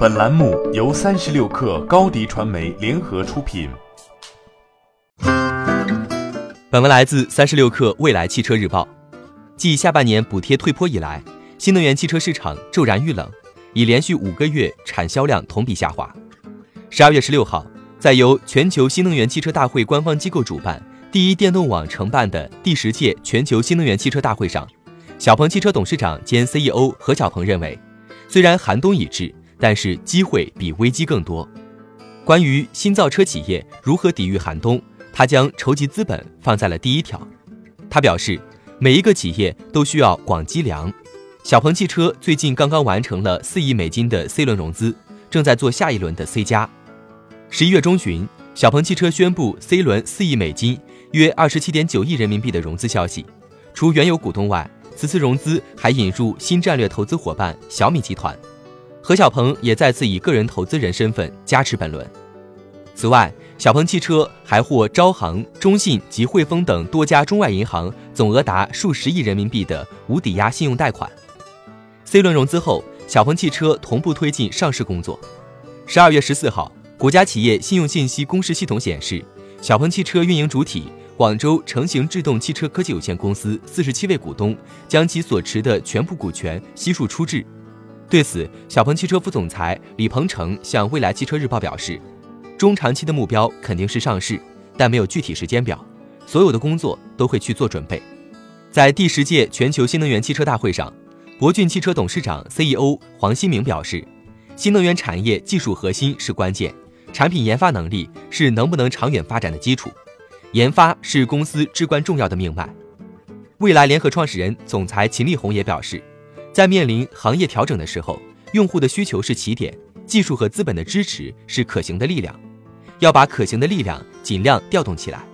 本栏目由三十六氪高低传媒联合出品。本文来自三十六氪未来汽车日报。继下半年补贴退坡以来，新能源汽车市场骤然遇冷，已连续五个月产销量同比下滑。十二月十六号，在由全球新能源汽车大会官方机构主办、第一电动网承办的第十届全球新能源汽车大会上，小鹏汽车董事长兼 CEO 何小鹏认为，虽然寒冬已至。但是机会比危机更多。关于新造车企业如何抵御寒冬，他将筹集资本放在了第一条。他表示，每一个企业都需要广积粮。小鹏汽车最近刚刚完成了四亿美金的 C 轮融资，正在做下一轮的 C 加。十一月中旬，小鹏汽车宣布 C 轮四亿美金，约二十七点九亿人民币的融资消息。除原有股东外，此次融资还引入新战略投资伙伴小米集团。何小鹏也再次以个人投资人身份加持本轮。此外，小鹏汽车还获招行、中信及汇丰等多家中外银行总额达数十亿人民币的无抵押信用贷款。C 轮融资后，小鹏汽车同步推进上市工作。十二月十四号，国家企业信用信息公示系统显示，小鹏汽车运营主体广州成行制动汽车科技有限公司四十七位股东将其所持的全部股权悉数出质。对此，小鹏汽车副总裁李鹏程向未来汽车日报表示，中长期的目标肯定是上市，但没有具体时间表，所有的工作都会去做准备。在第十届全球新能源汽车大会上，博骏汽车董事长 CEO 黄新明表示，新能源产业技术核心是关键，产品研发能力是能不能长远发展的基础，研发是公司至关重要的命脉。未来联合创始人、总裁秦力红也表示。在面临行业调整的时候，用户的需求是起点，技术和资本的支持是可行的力量，要把可行的力量尽量调动起来。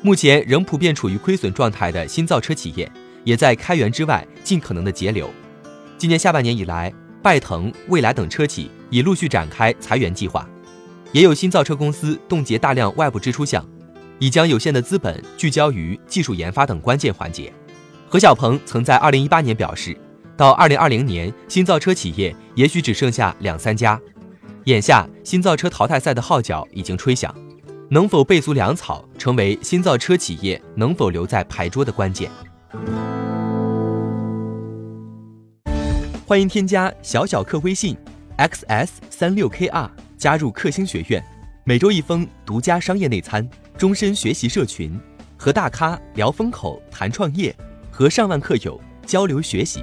目前仍普遍处于亏损状态的新造车企业，也在开源之外尽可能的节流。今年下半年以来，拜腾、蔚来等车企已陆续展开裁员计划，也有新造车公司冻结大量外部支出项，已将有限的资本聚焦于技术研发等关键环节。何小鹏曾在二零一八年表示。到二零二零年，新造车企业也许只剩下两三家。眼下，新造车淘汰赛的号角已经吹响，能否备足粮草，成为新造车企业能否留在牌桌的关键。欢迎添加小小客微信，xs 三六 kr，加入克星学院，每周一封独家商业内参，终身学习社群，和大咖聊风口、谈创业，和上万客友交流学习。